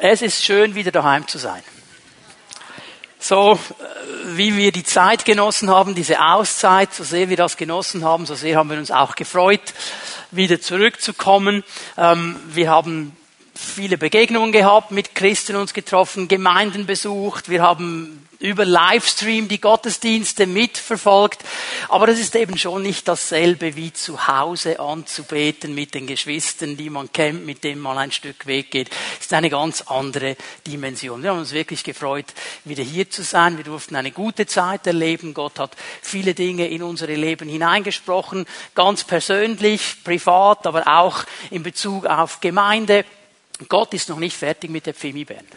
Es ist schön, wieder daheim zu sein. So äh, wie wir die Zeit genossen haben, diese Auszeit, so sehr wir das genossen haben, so sehr haben wir uns auch gefreut, wieder zurückzukommen. Ähm, wir haben viele Begegnungen gehabt, mit Christen uns getroffen, Gemeinden besucht. Wir haben über Livestream die Gottesdienste mitverfolgt. Aber es ist eben schon nicht dasselbe wie zu Hause anzubeten mit den Geschwistern, die man kennt, mit denen man ein Stück Weg geht. Es ist eine ganz andere Dimension. Wir haben uns wirklich gefreut, wieder hier zu sein. Wir durften eine gute Zeit erleben. Gott hat viele Dinge in unsere Leben hineingesprochen, ganz persönlich, privat, aber auch in Bezug auf Gemeinde. Gott ist noch nicht fertig mit der Pfimi-Band.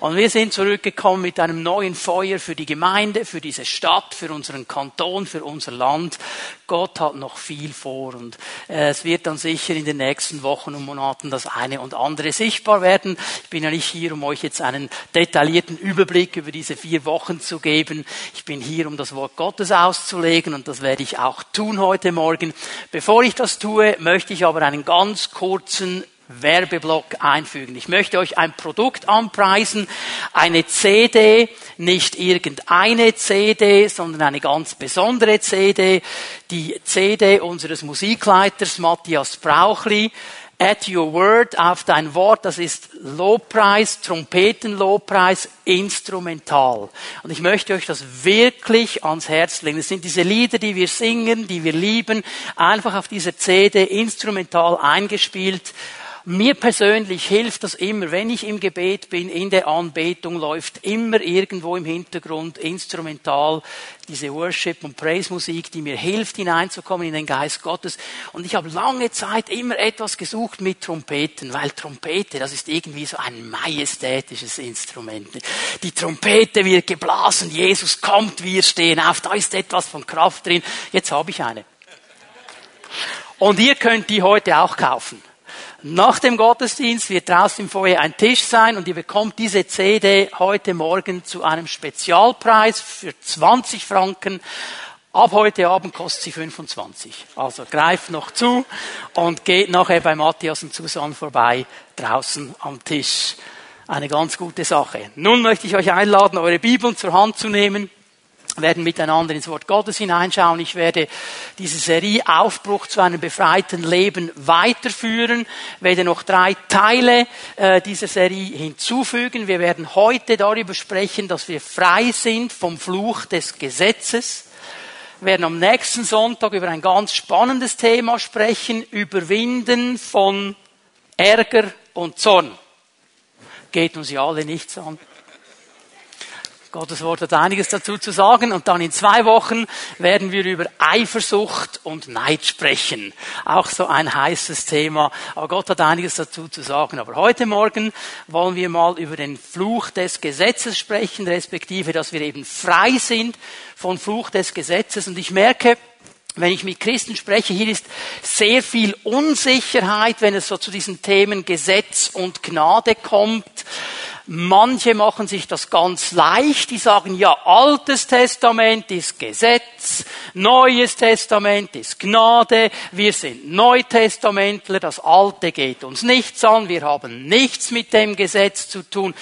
Und wir sind zurückgekommen mit einem neuen Feuer für die Gemeinde, für diese Stadt, für unseren Kanton, für unser Land. Gott hat noch viel vor und äh, es wird dann sicher in den nächsten Wochen und Monaten das eine und andere sichtbar werden. Ich bin ja nicht hier, um euch jetzt einen detaillierten Überblick über diese vier Wochen zu geben. Ich bin hier, um das Wort Gottes auszulegen und das werde ich auch tun heute Morgen. Bevor ich das tue, möchte ich aber einen ganz kurzen Werbeblock einfügen. Ich möchte euch ein Produkt anpreisen, eine CD, nicht irgendeine CD, sondern eine ganz besondere CD, die CD unseres Musikleiters Matthias Brauchli. At Your Word, auf dein Wort, das ist Lobpreis, Trompetenlobpreis, instrumental. Und ich möchte euch das wirklich ans Herz legen. Es sind diese Lieder, die wir singen, die wir lieben, einfach auf dieser CD instrumental eingespielt. Mir persönlich hilft das immer, wenn ich im Gebet bin, in der Anbetung läuft immer irgendwo im Hintergrund instrumental diese Worship- und Praise-Musik, die mir hilft, hineinzukommen in den Geist Gottes. Und ich habe lange Zeit immer etwas gesucht mit Trompeten, weil Trompete, das ist irgendwie so ein majestätisches Instrument. Die Trompete wird geblasen, Jesus kommt, wir stehen auf, da ist etwas von Kraft drin. Jetzt habe ich eine. Und ihr könnt die heute auch kaufen. Nach dem Gottesdienst wird draußen im Foyer ein Tisch sein und ihr bekommt diese CD heute Morgen zu einem Spezialpreis für 20 Franken. Ab heute Abend kostet sie 25. Also greift noch zu und geht nachher bei Matthias und Susan vorbei draußen am Tisch. Eine ganz gute Sache. Nun möchte ich euch einladen, eure Bibeln zur Hand zu nehmen werden miteinander ins Wort Gottes hineinschauen. Ich werde diese Serie Aufbruch zu einem befreiten Leben weiterführen, werde noch drei Teile äh, dieser Serie hinzufügen. Wir werden heute darüber sprechen, dass wir frei sind vom Fluch des Gesetzes. Wir werden am nächsten Sonntag über ein ganz spannendes Thema sprechen, Überwinden von Ärger und Zorn. Geht uns ja alle nichts an. Gottes Wort hat einiges dazu zu sagen und dann in zwei Wochen werden wir über Eifersucht und Neid sprechen. Auch so ein heißes Thema. Aber Gott hat einiges dazu zu sagen. Aber heute Morgen wollen wir mal über den Fluch des Gesetzes sprechen, respektive, dass wir eben frei sind von Fluch des Gesetzes. Und ich merke, wenn ich mit Christen spreche, hier ist sehr viel Unsicherheit, wenn es so zu diesen Themen Gesetz und Gnade kommt. Manche machen sich das ganz leicht, die sagen, ja, Altes Testament ist Gesetz, Neues Testament ist Gnade, wir sind Neutestamentler, das Alte geht uns nichts an, wir haben nichts mit dem Gesetz zu tun.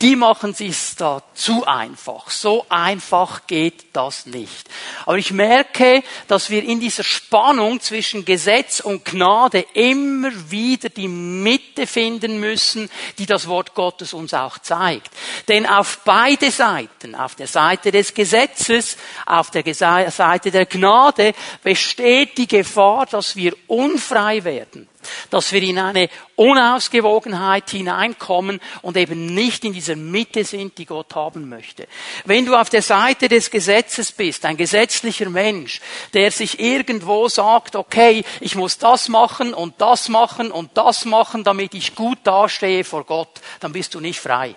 Die machen sich da zu einfach. So einfach geht das nicht. Aber ich merke, dass wir in dieser Spannung zwischen Gesetz und Gnade immer wieder die Mitte finden müssen, die das Wort Gottes uns auch zeigt. Denn auf beide Seiten, auf der Seite des Gesetzes, auf der Seite der Gnade, besteht die Gefahr, dass wir unfrei werden dass wir in eine Unausgewogenheit hineinkommen und eben nicht in dieser Mitte sind, die Gott haben möchte. Wenn du auf der Seite des Gesetzes bist, ein gesetzlicher Mensch, der sich irgendwo sagt, okay, ich muss das machen und das machen und das machen, damit ich gut dastehe vor Gott, dann bist du nicht frei.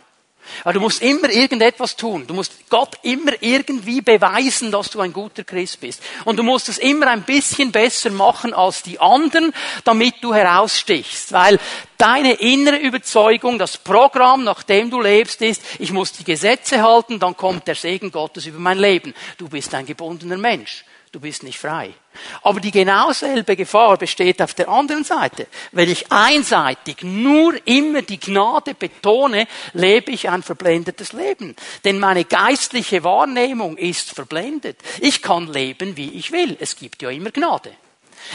Aber du musst immer irgendetwas tun. Du musst Gott immer irgendwie beweisen, dass du ein guter Christ bist. Und du musst es immer ein bisschen besser machen als die anderen, damit du herausstichst. Weil deine innere Überzeugung, das Programm, nach dem du lebst, ist, ich muss die Gesetze halten, dann kommt der Segen Gottes über mein Leben. Du bist ein gebundener Mensch. Du bist nicht frei. Aber die genau selbe Gefahr besteht auf der anderen Seite. Wenn ich einseitig nur immer die Gnade betone, lebe ich ein verblendetes Leben. Denn meine geistliche Wahrnehmung ist verblendet. Ich kann leben, wie ich will. Es gibt ja immer Gnade.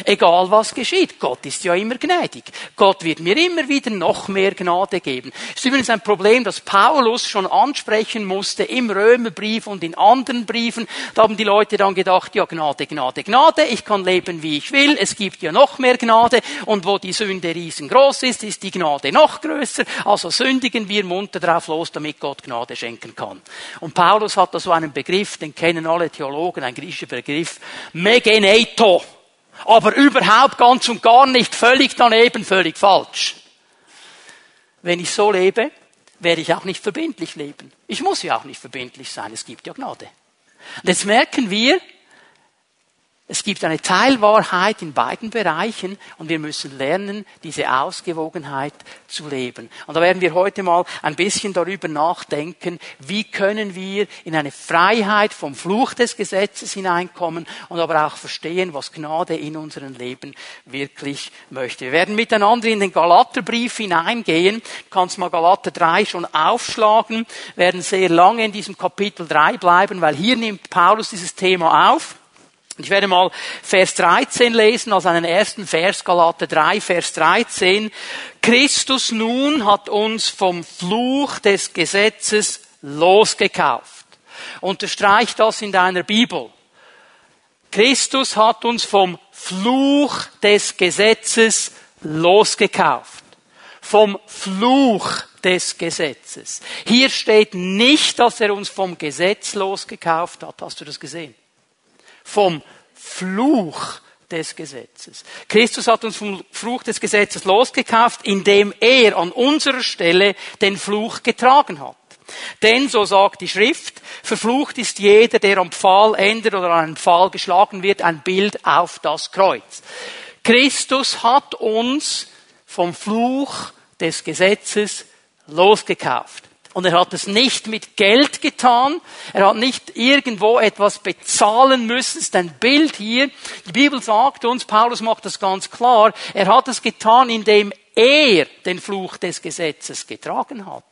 Egal was geschieht, Gott ist ja immer gnädig. Gott wird mir immer wieder noch mehr Gnade geben. Das ist übrigens ein Problem, das Paulus schon ansprechen musste im Römerbrief und in anderen Briefen. Da haben die Leute dann gedacht, ja Gnade, Gnade, Gnade, ich kann leben wie ich will, es gibt ja noch mehr Gnade und wo die Sünde riesengroß ist, ist die Gnade noch größer. Also sündigen wir munter drauf los, damit Gott Gnade schenken kann. Und Paulus hat da so einen Begriff, den kennen alle Theologen, ein griechischer Begriff, Megeneto aber überhaupt ganz und gar nicht völlig daneben, völlig falsch. Wenn ich so lebe, werde ich auch nicht verbindlich leben. Ich muss ja auch nicht verbindlich sein, es gibt ja Gnade. Und jetzt merken wir, es gibt eine Teilwahrheit in beiden Bereichen und wir müssen lernen, diese Ausgewogenheit zu leben. Und da werden wir heute mal ein bisschen darüber nachdenken, wie können wir in eine Freiheit vom Fluch des Gesetzes hineinkommen und aber auch verstehen, was Gnade in unserem Leben wirklich möchte. Wir werden miteinander in den Galaterbrief hineingehen. Du kannst mal Galater 3 schon aufschlagen, wir werden sehr lange in diesem Kapitel 3 bleiben, weil hier nimmt Paulus dieses Thema auf. Ich werde mal Vers 13 lesen, als einen ersten Vers, Galater 3, Vers 13. Christus nun hat uns vom Fluch des Gesetzes losgekauft. Unterstreich das in deiner Bibel. Christus hat uns vom Fluch des Gesetzes losgekauft. Vom Fluch des Gesetzes. Hier steht nicht, dass er uns vom Gesetz losgekauft hat. Hast du das gesehen? Vom Fluch des Gesetzes. Christus hat uns vom Fluch des Gesetzes losgekauft, indem er an unserer Stelle den Fluch getragen hat. Denn, so sagt die Schrift, verflucht ist jeder, der am Pfahl ändert oder an einem Pfahl geschlagen wird, ein Bild auf das Kreuz. Christus hat uns vom Fluch des Gesetzes losgekauft. Und er hat es nicht mit Geld getan. Er hat nicht irgendwo etwas bezahlen müssen. Das ist ein Bild hier. Die Bibel sagt uns, Paulus macht das ganz klar, er hat es getan, indem er den Fluch des Gesetzes getragen hat.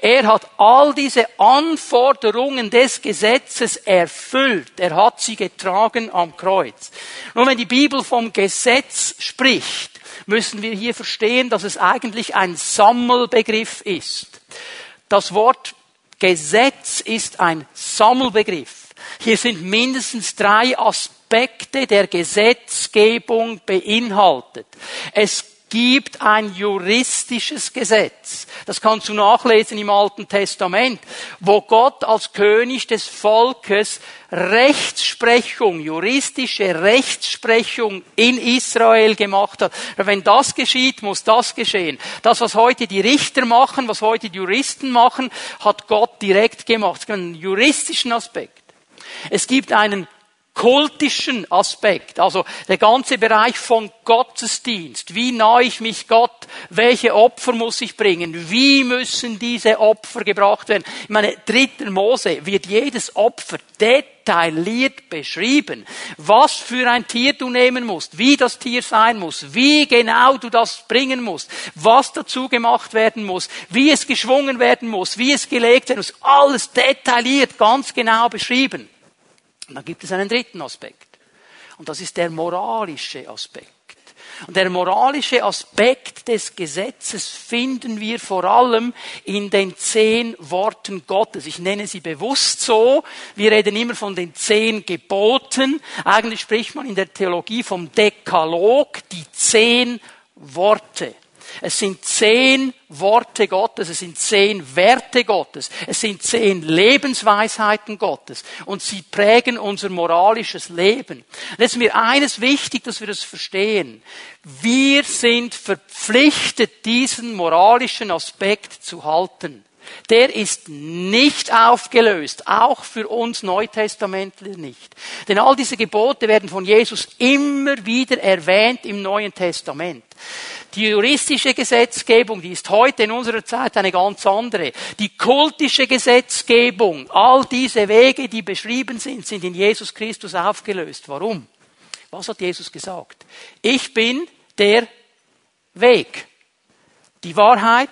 Er hat all diese Anforderungen des Gesetzes erfüllt. Er hat sie getragen am Kreuz. Nun, wenn die Bibel vom Gesetz spricht, müssen wir hier verstehen, dass es eigentlich ein Sammelbegriff ist. Das Wort Gesetz ist ein Sammelbegriff. Hier sind mindestens drei Aspekte der Gesetzgebung beinhaltet. Es gibt ein juristisches Gesetz. Das kannst du nachlesen im Alten Testament, wo Gott als König des Volkes Rechtsprechung, juristische Rechtsprechung in Israel gemacht hat. Wenn das geschieht, muss das geschehen. Das, was heute die Richter machen, was heute die Juristen machen, hat Gott direkt gemacht. Es gibt einen juristischen Aspekt. Es gibt einen kultischen Aspekt, also der ganze Bereich von Gottesdienst. Wie nahe ich mich Gott? Welche Opfer muss ich bringen? Wie müssen diese Opfer gebracht werden? In meine, dritten Mose wird jedes Opfer detailliert beschrieben. Was für ein Tier du nehmen musst, wie das Tier sein muss, wie genau du das bringen musst, was dazu gemacht werden muss, wie es geschwungen werden muss, wie es gelegt werden muss. Alles detailliert, ganz genau beschrieben. Und dann gibt es einen dritten Aspekt. Und das ist der moralische Aspekt. Und der moralische Aspekt des Gesetzes finden wir vor allem in den zehn Worten Gottes. Ich nenne sie bewusst so. Wir reden immer von den zehn Geboten. Eigentlich spricht man in der Theologie vom Dekalog, die zehn Worte. Es sind zehn Worte Gottes, es sind zehn Werte Gottes, es sind zehn Lebensweisheiten Gottes und sie prägen unser moralisches Leben. Und ist mir eines wichtig, dass wir das verstehen. Wir sind verpflichtet, diesen moralischen Aspekt zu halten. Der ist nicht aufgelöst, auch für uns Neutestamentler nicht. Denn all diese Gebote werden von Jesus immer wieder erwähnt im Neuen Testament. Die juristische Gesetzgebung, die ist heute in unserer Zeit eine ganz andere. Die kultische Gesetzgebung, all diese Wege, die beschrieben sind, sind in Jesus Christus aufgelöst. Warum? Was hat Jesus gesagt? Ich bin der Weg, die Wahrheit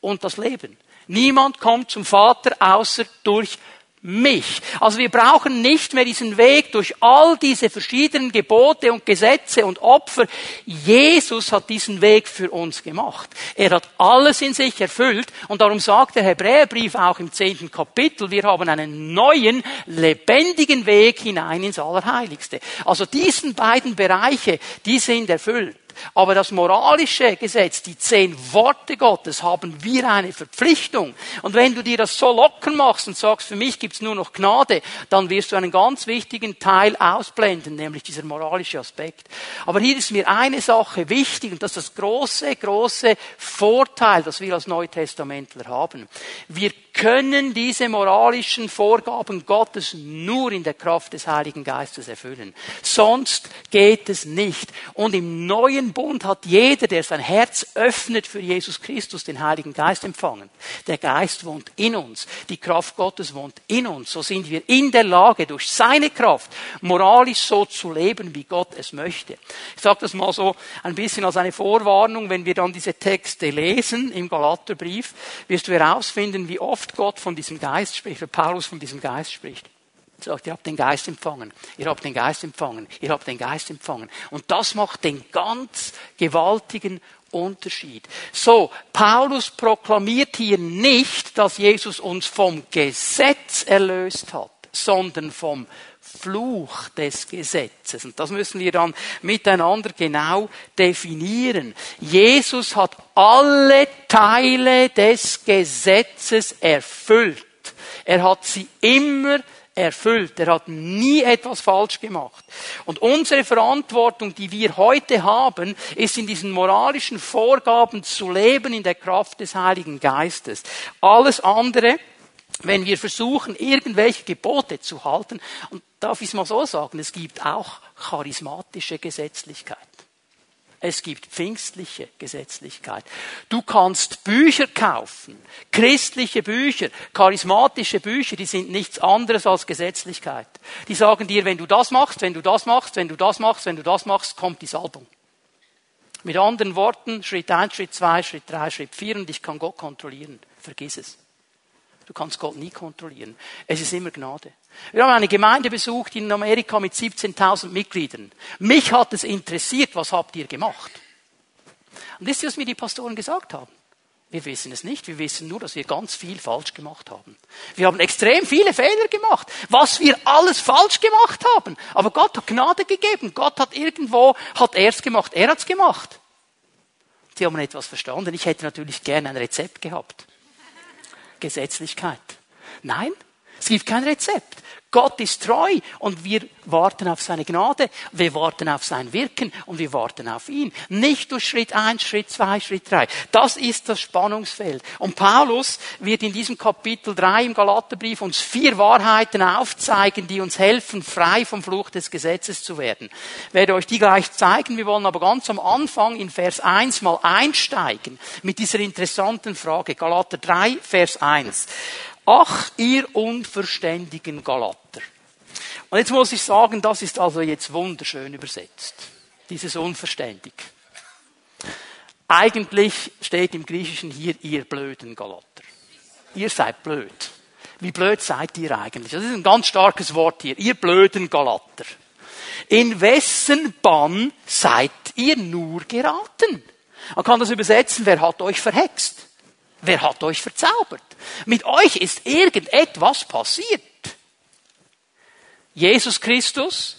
und das Leben. Niemand kommt zum Vater außer durch mich. Also wir brauchen nicht mehr diesen Weg durch all diese verschiedenen Gebote und Gesetze und Opfer. Jesus hat diesen Weg für uns gemacht. Er hat alles in sich erfüllt und darum sagt der Hebräerbrief auch im zehnten Kapitel, wir haben einen neuen, lebendigen Weg hinein ins Allerheiligste. Also diesen beiden Bereiche, die sind erfüllt. Aber das moralische Gesetz, die zehn Worte Gottes, haben wir eine Verpflichtung. Und wenn du dir das so locker machst und sagst, für mich gibt's nur noch Gnade, dann wirst du einen ganz wichtigen Teil ausblenden, nämlich dieser moralische Aspekt. Aber hier ist mir eine Sache wichtig und das ist das große, große Vorteil, das wir als Neutestamentler haben. Wir können diese moralischen Vorgaben Gottes nur in der Kraft des Heiligen Geistes erfüllen. Sonst geht es nicht. Und im neuen Bund hat jeder, der sein Herz öffnet für Jesus Christus, den Heiligen Geist empfangen. Der Geist wohnt in uns. Die Kraft Gottes wohnt in uns. So sind wir in der Lage, durch seine Kraft moralisch so zu leben, wie Gott es möchte. Ich sage das mal so ein bisschen als eine Vorwarnung, wenn wir dann diese Texte lesen im Galaterbrief, wirst du herausfinden, wie oft oft Gott von diesem Geist spricht, oder Paulus von diesem Geist spricht. Er sagt, ihr habt den Geist empfangen, ihr habt den Geist empfangen, ihr habt den Geist empfangen. Und das macht den ganz gewaltigen Unterschied. So, Paulus proklamiert hier nicht, dass Jesus uns vom Gesetz erlöst hat, sondern vom Fluch des Gesetzes. Und das müssen wir dann miteinander genau definieren. Jesus hat alle Teile des Gesetzes erfüllt. Er hat sie immer erfüllt. Er hat nie etwas falsch gemacht. Und unsere Verantwortung, die wir heute haben, ist in diesen moralischen Vorgaben zu leben in der Kraft des Heiligen Geistes. Alles andere wenn wir versuchen, irgendwelche Gebote zu halten, und darf ich es mal so sagen, es gibt auch charismatische Gesetzlichkeit. Es gibt pfingstliche Gesetzlichkeit. Du kannst Bücher kaufen, christliche Bücher, charismatische Bücher, die sind nichts anderes als Gesetzlichkeit. Die sagen dir, wenn du das machst, wenn du das machst, wenn du das machst, wenn du das machst, kommt die Salbung. Mit anderen Worten, Schritt eins, Schritt zwei, Schritt drei, Schritt vier und ich kann Gott kontrollieren. Vergiss es. Du kannst Gott nie kontrollieren. Es ist immer Gnade. Wir haben eine Gemeinde besucht in Amerika mit 17.000 Mitgliedern. Mich hat es interessiert, was habt ihr gemacht? Und wisst ihr, was mir die Pastoren gesagt haben? Wir wissen es nicht. Wir wissen nur, dass wir ganz viel falsch gemacht haben. Wir haben extrem viele Fehler gemacht. Was wir alles falsch gemacht haben. Aber Gott hat Gnade gegeben. Gott hat irgendwo, hat er es gemacht. Er hat es gemacht. Sie haben etwas verstanden. Ich hätte natürlich gerne ein Rezept gehabt. Gesetzlichkeit. Nein, es gibt kein Rezept. Gott ist treu und wir warten auf seine Gnade, wir warten auf sein Wirken und wir warten auf ihn. Nicht durch Schritt eins, Schritt zwei, Schritt drei. Das ist das Spannungsfeld. Und Paulus wird in diesem Kapitel drei im Galaterbrief uns vier Wahrheiten aufzeigen, die uns helfen, frei vom Fluch des Gesetzes zu werden. Ich werde euch die gleich zeigen. Wir wollen aber ganz am Anfang in Vers 1 mal einsteigen mit dieser interessanten Frage. Galater 3, Vers 1. Ach, ihr unverständigen Galater. Und jetzt muss ich sagen, das ist also jetzt wunderschön übersetzt. Dieses unverständig. Eigentlich steht im Griechischen hier, ihr blöden Galater. Ihr seid blöd. Wie blöd seid ihr eigentlich? Das ist ein ganz starkes Wort hier. Ihr blöden Galater. In wessen Bann seid ihr nur geraten? Man kann das übersetzen, wer hat euch verhext? Wer hat euch verzaubert? Mit euch ist irgendetwas passiert. Jesus Christus,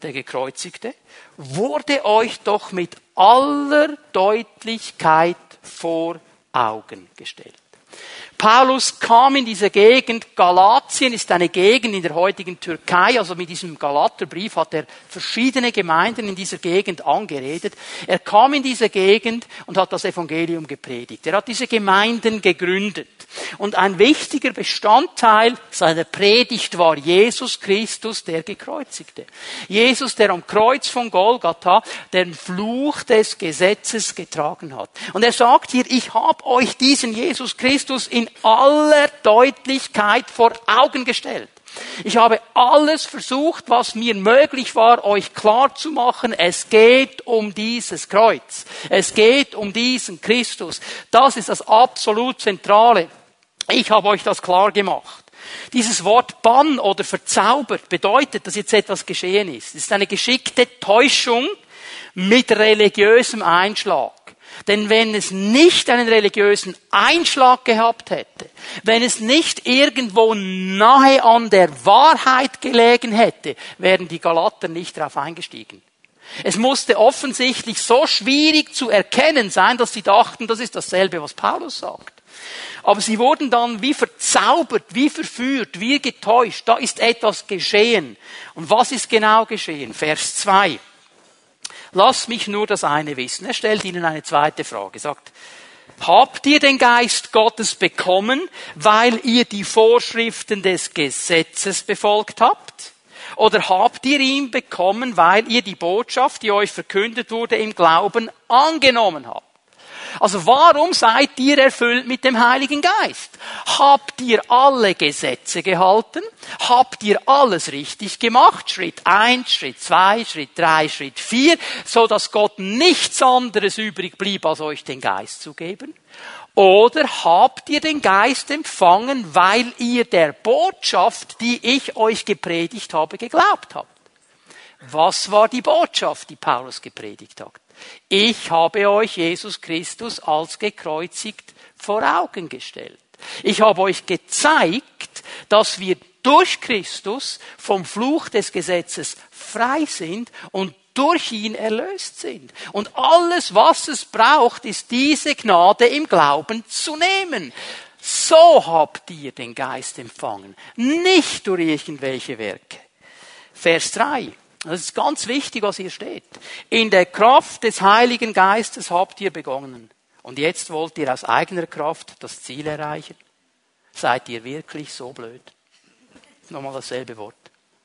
der Gekreuzigte, wurde euch doch mit aller Deutlichkeit vor Augen gestellt. Paulus kam in diese Gegend, Galatien ist eine Gegend in der heutigen Türkei, also mit diesem Galaterbrief hat er verschiedene Gemeinden in dieser Gegend angeredet. Er kam in diese Gegend und hat das Evangelium gepredigt. Er hat diese Gemeinden gegründet. Und ein wichtiger Bestandteil seiner Predigt war Jesus Christus, der Gekreuzigte. Jesus, der am Kreuz von Golgatha den Fluch des Gesetzes getragen hat. Und er sagt hier, ich habe euch diesen Jesus Christus in aller Deutlichkeit vor Augen gestellt. Ich habe alles versucht, was mir möglich war, euch klar zu machen. Es geht um dieses Kreuz. Es geht um diesen Christus. Das ist das absolut Zentrale. Ich habe euch das klar gemacht. Dieses Wort Bann oder verzaubert bedeutet, dass jetzt etwas geschehen ist. Es ist eine geschickte Täuschung mit religiösem Einschlag. Denn wenn es nicht einen religiösen Einschlag gehabt hätte, wenn es nicht irgendwo nahe an der Wahrheit gelegen hätte, wären die Galater nicht darauf eingestiegen. Es musste offensichtlich so schwierig zu erkennen sein, dass sie dachten, das ist dasselbe, was Paulus sagt. Aber sie wurden dann wie verzaubert, wie verführt, wie getäuscht. Da ist etwas geschehen. Und was ist genau geschehen? Vers 2. Lass mich nur das eine wissen. Er stellt ihnen eine zweite Frage. sagt, habt ihr den Geist Gottes bekommen, weil ihr die Vorschriften des Gesetzes befolgt habt? Oder habt ihr ihn bekommen, weil ihr die Botschaft, die euch verkündet wurde, im Glauben angenommen habt? Also warum seid ihr erfüllt mit dem Heiligen Geist? Habt ihr alle Gesetze gehalten? Habt ihr alles richtig gemacht? Schritt eins, Schritt zwei, Schritt drei, Schritt vier, so dass Gott nichts anderes übrig blieb, als euch den Geist zu geben? Oder habt ihr den Geist empfangen, weil ihr der Botschaft, die ich euch gepredigt habe, geglaubt habt? Was war die Botschaft, die Paulus gepredigt hat? Ich habe euch Jesus Christus als gekreuzigt vor Augen gestellt. Ich habe euch gezeigt, dass wir durch Christus vom Fluch des Gesetzes frei sind und durch ihn erlöst sind. Und alles, was es braucht, ist diese Gnade im Glauben zu nehmen. So habt ihr den Geist empfangen, nicht durch irgendwelche Werke. Vers 3. Das ist ganz wichtig, was hier steht. In der Kraft des Heiligen Geistes habt ihr begonnen. Und jetzt wollt ihr aus eigener Kraft das Ziel erreichen. Seid ihr wirklich so blöd? Nochmal dasselbe Wort.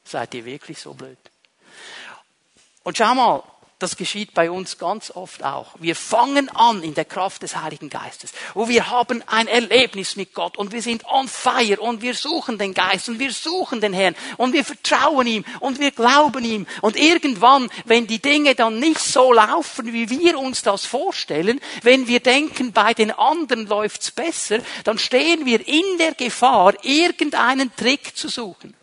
Seid ihr wirklich so blöd? Und schau mal, das geschieht bei uns ganz oft auch. Wir fangen an in der Kraft des Heiligen Geistes. Und wir haben ein Erlebnis mit Gott und wir sind on fire und wir suchen den Geist und wir suchen den Herrn und wir vertrauen ihm und wir glauben ihm. Und irgendwann, wenn die Dinge dann nicht so laufen, wie wir uns das vorstellen, wenn wir denken, bei den anderen läuft's besser, dann stehen wir in der Gefahr, irgendeinen Trick zu suchen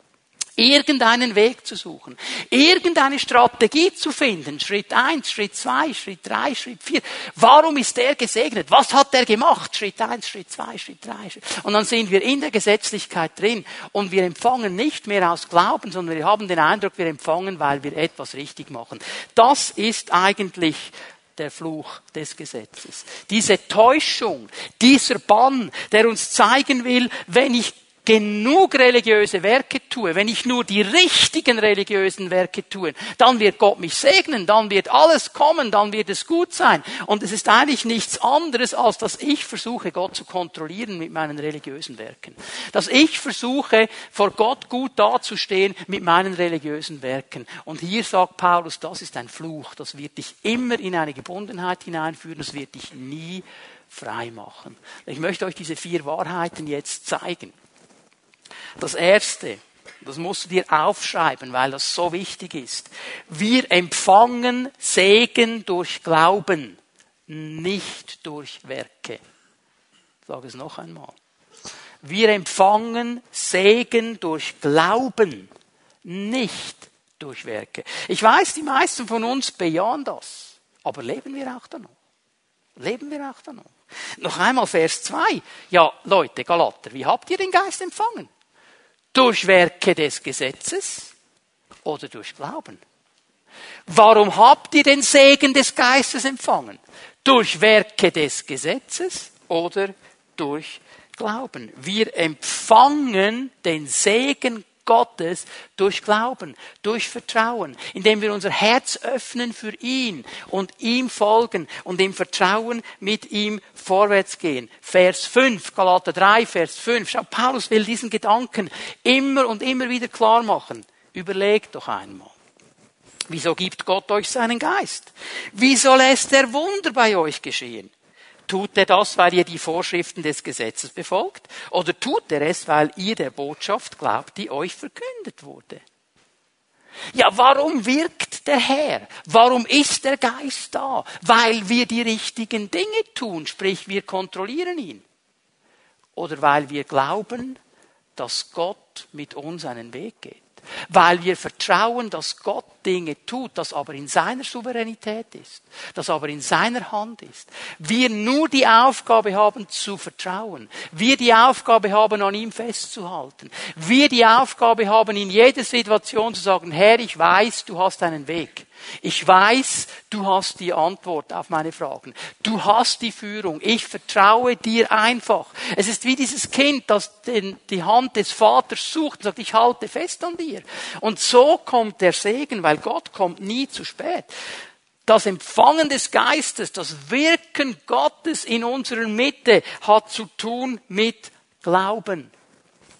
irgendeinen Weg zu suchen, irgendeine Strategie zu finden. Schritt eins, Schritt zwei, Schritt drei, Schritt vier. Warum ist der gesegnet? Was hat der gemacht? Schritt eins, Schritt zwei, Schritt drei. Und dann sind wir in der Gesetzlichkeit drin und wir empfangen nicht mehr aus Glauben, sondern wir haben den Eindruck, wir empfangen, weil wir etwas richtig machen. Das ist eigentlich der Fluch des Gesetzes. Diese Täuschung, dieser Bann, der uns zeigen will, wenn ich genug religiöse Werke tue, wenn ich nur die richtigen religiösen Werke tue, dann wird Gott mich segnen, dann wird alles kommen, dann wird es gut sein. Und es ist eigentlich nichts anderes, als dass ich versuche, Gott zu kontrollieren mit meinen religiösen Werken. Dass ich versuche, vor Gott gut dazustehen mit meinen religiösen Werken. Und hier sagt Paulus, das ist ein Fluch, das wird dich immer in eine Gebundenheit hineinführen, das wird dich nie frei machen. Ich möchte euch diese vier Wahrheiten jetzt zeigen. Das erste, das musst du dir aufschreiben, weil das so wichtig ist. Wir empfangen Segen durch Glauben, nicht durch Werke. Ich sage es noch einmal. Wir empfangen Segen durch Glauben, nicht durch Werke. Ich weiß, die meisten von uns bejahen das. Aber leben wir auch da noch? Leben wir auch da noch? Noch einmal Vers 2. Ja, Leute, Galater, wie habt ihr den Geist empfangen? Durch Werke des Gesetzes oder durch Glauben? Warum habt ihr den Segen des Geistes empfangen? Durch Werke des Gesetzes oder durch Glauben. Wir empfangen den Segen Gottes durch Glauben, durch Vertrauen, indem wir unser Herz öffnen für ihn und ihm folgen und im Vertrauen mit ihm vorwärts gehen. Vers 5, Galater 3, Vers 5. Schau, Paulus will diesen Gedanken immer und immer wieder klar machen. Überlegt doch einmal. Wieso gibt Gott euch seinen Geist? Wieso lässt er Wunder bei euch geschehen? Tut er das, weil ihr die Vorschriften des Gesetzes befolgt? Oder tut er es, weil ihr der Botschaft glaubt, die euch verkündet wurde? Ja, warum wirkt der Herr? Warum ist der Geist da? Weil wir die richtigen Dinge tun, sprich wir kontrollieren ihn. Oder weil wir glauben, dass Gott mit uns einen Weg geht weil wir vertrauen, dass Gott Dinge tut, das aber in seiner Souveränität ist, das aber in seiner Hand ist. Wir nur die Aufgabe haben zu vertrauen. Wir die Aufgabe haben, an ihm festzuhalten. Wir die Aufgabe haben, in jeder Situation zu sagen, Herr, ich weiß, du hast einen Weg. Ich weiß, du hast die Antwort auf meine Fragen. Du hast die Führung. Ich vertraue dir einfach. Es ist wie dieses Kind, das die Hand des Vaters sucht und sagt, ich halte fest an dir. Und so kommt der Segen, weil Gott kommt nie zu spät. Das Empfangen des Geistes, das Wirken Gottes in unserer Mitte hat zu tun mit Glauben.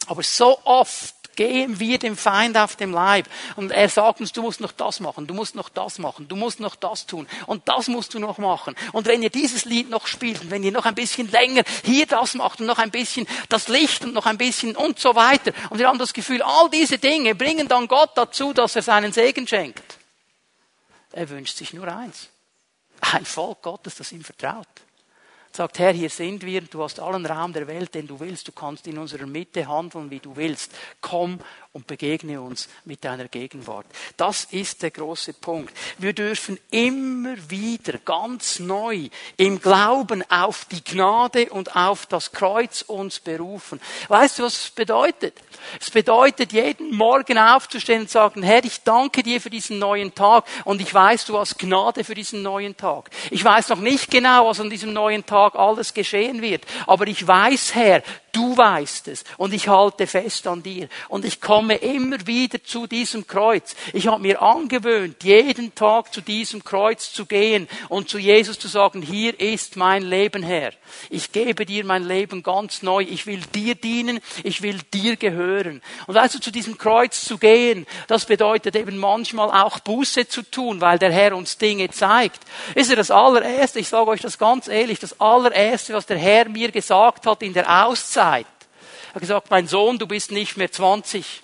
Aber so oft gehen wir dem Feind auf dem Leib. Und er sagt uns, du musst noch das machen, du musst noch das machen, du musst noch das tun und das musst du noch machen. Und wenn ihr dieses Lied noch spielt und wenn ihr noch ein bisschen länger hier das macht und noch ein bisschen das Licht und noch ein bisschen und so weiter. Und wir haben das Gefühl, all diese Dinge bringen dann Gott dazu, dass er seinen Segen schenkt. Er wünscht sich nur eins. Ein Volk Gottes, das ihm vertraut sagt, Herr, hier sind wir, du hast allen Raum der Welt, den du willst, du kannst in unserer Mitte handeln, wie du willst. Komm und begegne uns mit deiner Gegenwart. Das ist der große Punkt. Wir dürfen immer wieder ganz neu im Glauben auf die Gnade und auf das Kreuz uns berufen. Weißt du, was es bedeutet? Es bedeutet, jeden Morgen aufzustehen und sagen, Herr, ich danke dir für diesen neuen Tag und ich weiß, du hast Gnade für diesen neuen Tag. Ich weiß noch nicht genau, was an diesem neuen Tag alles geschehen wird, aber ich weiß, Herr, Du weißt es und ich halte fest an dir und ich komme immer wieder zu diesem Kreuz. Ich habe mir angewöhnt, jeden Tag zu diesem Kreuz zu gehen und zu Jesus zu sagen, hier ist mein Leben Herr. Ich gebe dir mein Leben ganz neu. Ich will dir dienen. Ich will dir gehören. Und also zu diesem Kreuz zu gehen, das bedeutet eben manchmal auch Buße zu tun, weil der Herr uns Dinge zeigt. Ist er das allererste? Ich sage euch das ganz ehrlich, das allererste, was der Herr mir gesagt hat in der Auszeit hat gesagt, mein Sohn, du bist nicht mehr 20.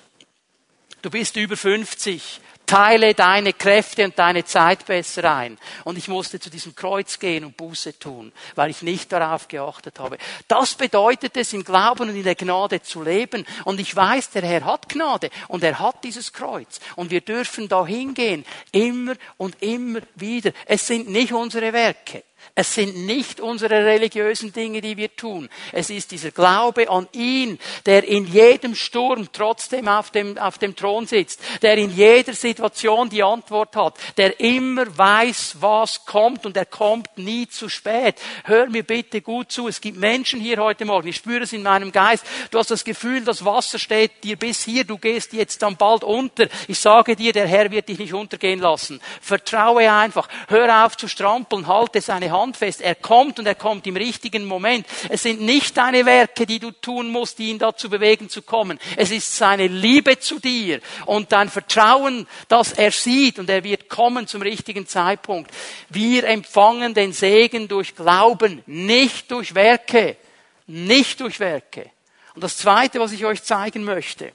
Du bist über 50. Teile deine Kräfte und deine Zeit besser ein. Und ich musste zu diesem Kreuz gehen und Buße tun, weil ich nicht darauf geachtet habe. Das bedeutet es, im Glauben und in der Gnade zu leben. Und ich weiß, der Herr hat Gnade und er hat dieses Kreuz. Und wir dürfen da hingehen, immer und immer wieder. Es sind nicht unsere Werke. Es sind nicht unsere religiösen Dinge, die wir tun. Es ist dieser Glaube an ihn, der in jedem Sturm trotzdem auf dem, auf dem Thron sitzt, der in jeder Situation die Antwort hat, der immer weiß, was kommt und er kommt nie zu spät. Hör mir bitte gut zu. Es gibt Menschen hier heute Morgen, ich spüre es in meinem Geist. Du hast das Gefühl, das Wasser steht dir bis hier, du gehst jetzt dann bald unter. Ich sage dir, der Herr wird dich nicht untergehen lassen. Vertraue einfach. Hör auf zu strampeln, halte seine Hand fest. Er kommt und er kommt im richtigen Moment. Es sind nicht deine Werke, die du tun musst, die ihn dazu bewegen zu kommen. Es ist seine Liebe zu dir und dein Vertrauen, dass er sieht und er wird kommen zum richtigen Zeitpunkt. Wir empfangen den Segen durch Glauben, nicht durch Werke. Nicht durch Werke. Und das zweite, was ich euch zeigen möchte.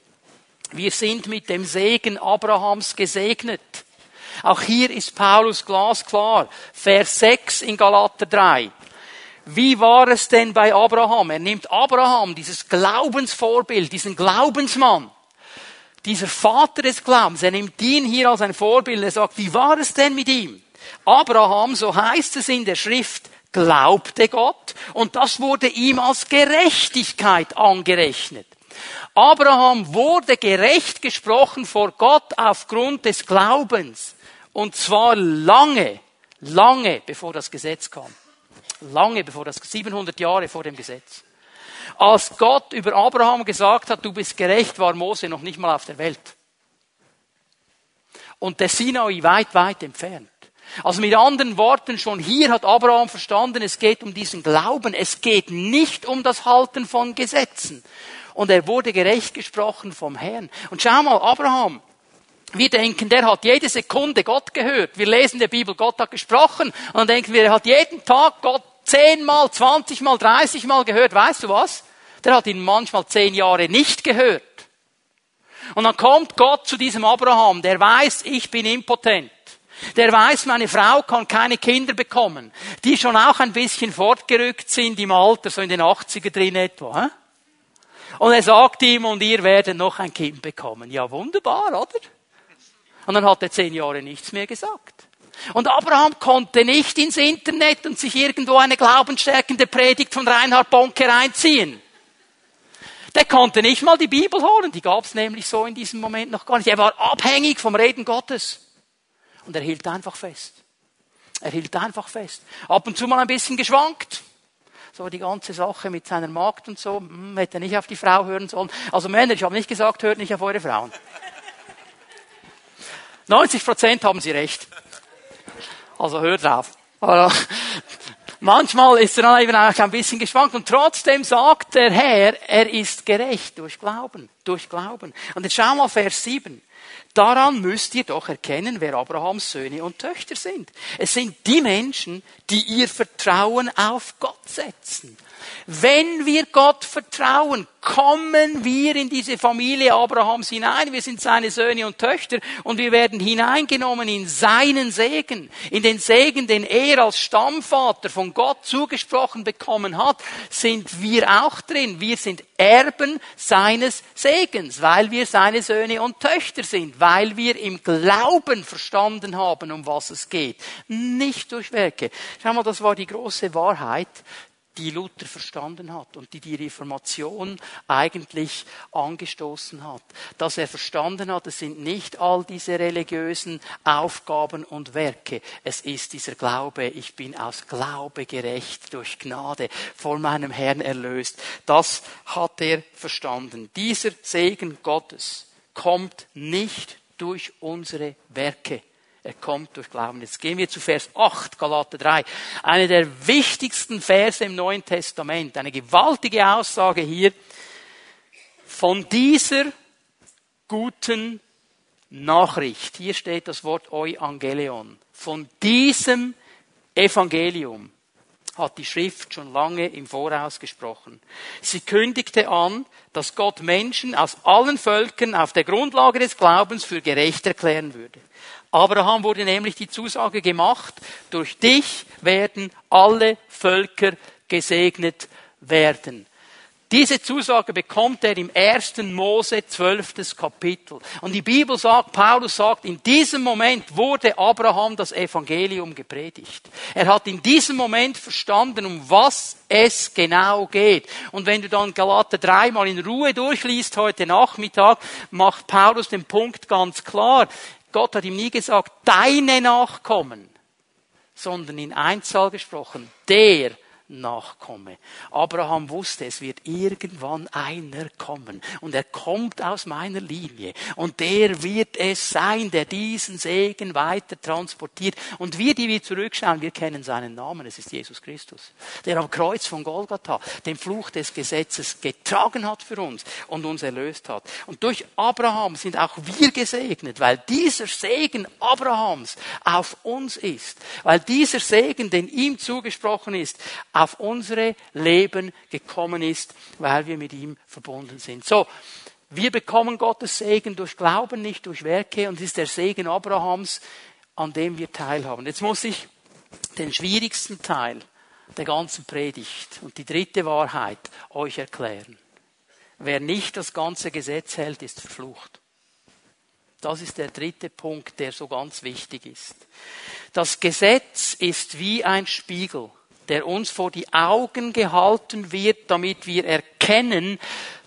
Wir sind mit dem Segen Abrahams gesegnet. Auch hier ist Paulus glasklar. Vers 6 in Galater 3. Wie war es denn bei Abraham? Er nimmt Abraham, dieses Glaubensvorbild, diesen Glaubensmann, dieser Vater des Glaubens, er nimmt ihn hier als ein Vorbild. Er sagt, wie war es denn mit ihm? Abraham, so heißt es in der Schrift, glaubte Gott und das wurde ihm als Gerechtigkeit angerechnet. Abraham wurde gerecht gesprochen vor Gott aufgrund des Glaubens. Und zwar lange, lange bevor das Gesetz kam. Lange bevor das, 700 Jahre vor dem Gesetz. Als Gott über Abraham gesagt hat, du bist gerecht, war Mose noch nicht mal auf der Welt. Und der Sinai weit, weit entfernt. Also mit anderen Worten, schon hier hat Abraham verstanden, es geht um diesen Glauben, es geht nicht um das Halten von Gesetzen. Und er wurde gerecht gesprochen vom Herrn. Und schau mal, Abraham, wir denken, der hat jede Sekunde Gott gehört. Wir lesen der Bibel, Gott hat gesprochen. Und dann denken wir, er hat jeden Tag Gott zehnmal, zwanzigmal, dreißigmal gehört. Weißt du was? Der hat ihn manchmal zehn Jahre nicht gehört. Und dann kommt Gott zu diesem Abraham, der weiß, ich bin impotent. Der weiß, meine Frau kann keine Kinder bekommen, die schon auch ein bisschen fortgerückt sind im Alter, so in den 80er drin etwa. Und er sagt ihm, und ihr werdet noch ein Kind bekommen. Ja, wunderbar, oder? Und dann hat er zehn Jahre nichts mehr gesagt. Und Abraham konnte nicht ins Internet und sich irgendwo eine glaubensstärkende Predigt von Reinhard Bonke reinziehen. Der konnte nicht mal die Bibel holen, die gab es nämlich so in diesem Moment noch gar nicht. Er war abhängig vom Reden Gottes. Und er hielt einfach fest. Er hielt einfach fest. Ab und zu mal ein bisschen geschwankt. So die ganze Sache mit seiner Magd und so, hm, hätte nicht auf die Frau hören sollen. Also Männer, ich habe nicht gesagt, hört nicht auf eure Frauen. 90 Prozent haben sie recht. Also hört drauf. Manchmal ist er dann eben auch ein bisschen geschwankt und trotzdem sagt der Herr, er ist gerecht durch Glauben, durch Glauben. Und jetzt schau mal Vers 7. Daran müsst ihr doch erkennen, wer Abrahams Söhne und Töchter sind. Es sind die Menschen, die ihr Vertrauen auf Gott setzen. Wenn wir Gott vertrauen, kommen wir in diese Familie Abrahams hinein. Wir sind seine Söhne und Töchter und wir werden hineingenommen in seinen Segen, in den Segen, den er als Stammvater von Gott zugesprochen bekommen hat, sind wir auch drin. Wir sind Erben seines Segens, weil wir seine Söhne und Töchter sind, weil wir im Glauben verstanden haben, um was es geht. Nicht durch Werke. Schau mal, das war die große Wahrheit die Luther verstanden hat und die die Reformation eigentlich angestoßen hat. Dass er verstanden hat, es sind nicht all diese religiösen Aufgaben und Werke. Es ist dieser Glaube, ich bin aus Glaube gerecht, durch Gnade vor meinem Herrn erlöst. Das hat er verstanden. Dieser Segen Gottes kommt nicht durch unsere Werke. Er kommt durch Glauben. Jetzt gehen wir zu Vers 8, Galater 3. Eine der wichtigsten Verse im Neuen Testament. Eine gewaltige Aussage hier. Von dieser guten Nachricht. Hier steht das Wort Euangelion. Von diesem Evangelium hat die Schrift schon lange im Voraus gesprochen. Sie kündigte an, dass Gott Menschen aus allen Völkern auf der Grundlage des Glaubens für gerecht erklären würde. Abraham wurde nämlich die Zusage gemacht, durch dich werden alle Völker gesegnet werden. Diese Zusage bekommt er im ersten Mose zwölftes Kapitel. Und die Bibel sagt, Paulus sagt, in diesem Moment wurde Abraham das Evangelium gepredigt. Er hat in diesem Moment verstanden, um was es genau geht. Und wenn du dann Galater dreimal in Ruhe durchliest heute Nachmittag, macht Paulus den Punkt ganz klar. Gott hat ihm nie gesagt, deine Nachkommen, sondern in Einzahl gesprochen, der nachkomme. Abraham wusste, es wird irgendwann einer kommen und er kommt aus meiner Linie und der wird es sein, der diesen Segen weiter transportiert. Und wir, die wir zurückschauen, wir kennen seinen Namen, es ist Jesus Christus, der am Kreuz von Golgatha den Fluch des Gesetzes getragen hat für uns und uns erlöst hat. Und durch Abraham sind auch wir gesegnet, weil dieser Segen Abrahams auf uns ist, weil dieser Segen, den ihm zugesprochen ist, auf unsere Leben gekommen ist, weil wir mit ihm verbunden sind. So, wir bekommen Gottes Segen durch Glauben, nicht durch Werke, und es ist der Segen Abrahams, an dem wir teilhaben. Jetzt muss ich den schwierigsten Teil der ganzen Predigt und die dritte Wahrheit euch erklären. Wer nicht das ganze Gesetz hält, ist verflucht. Das ist der dritte Punkt, der so ganz wichtig ist. Das Gesetz ist wie ein Spiegel der uns vor die Augen gehalten wird, damit wir erkennen,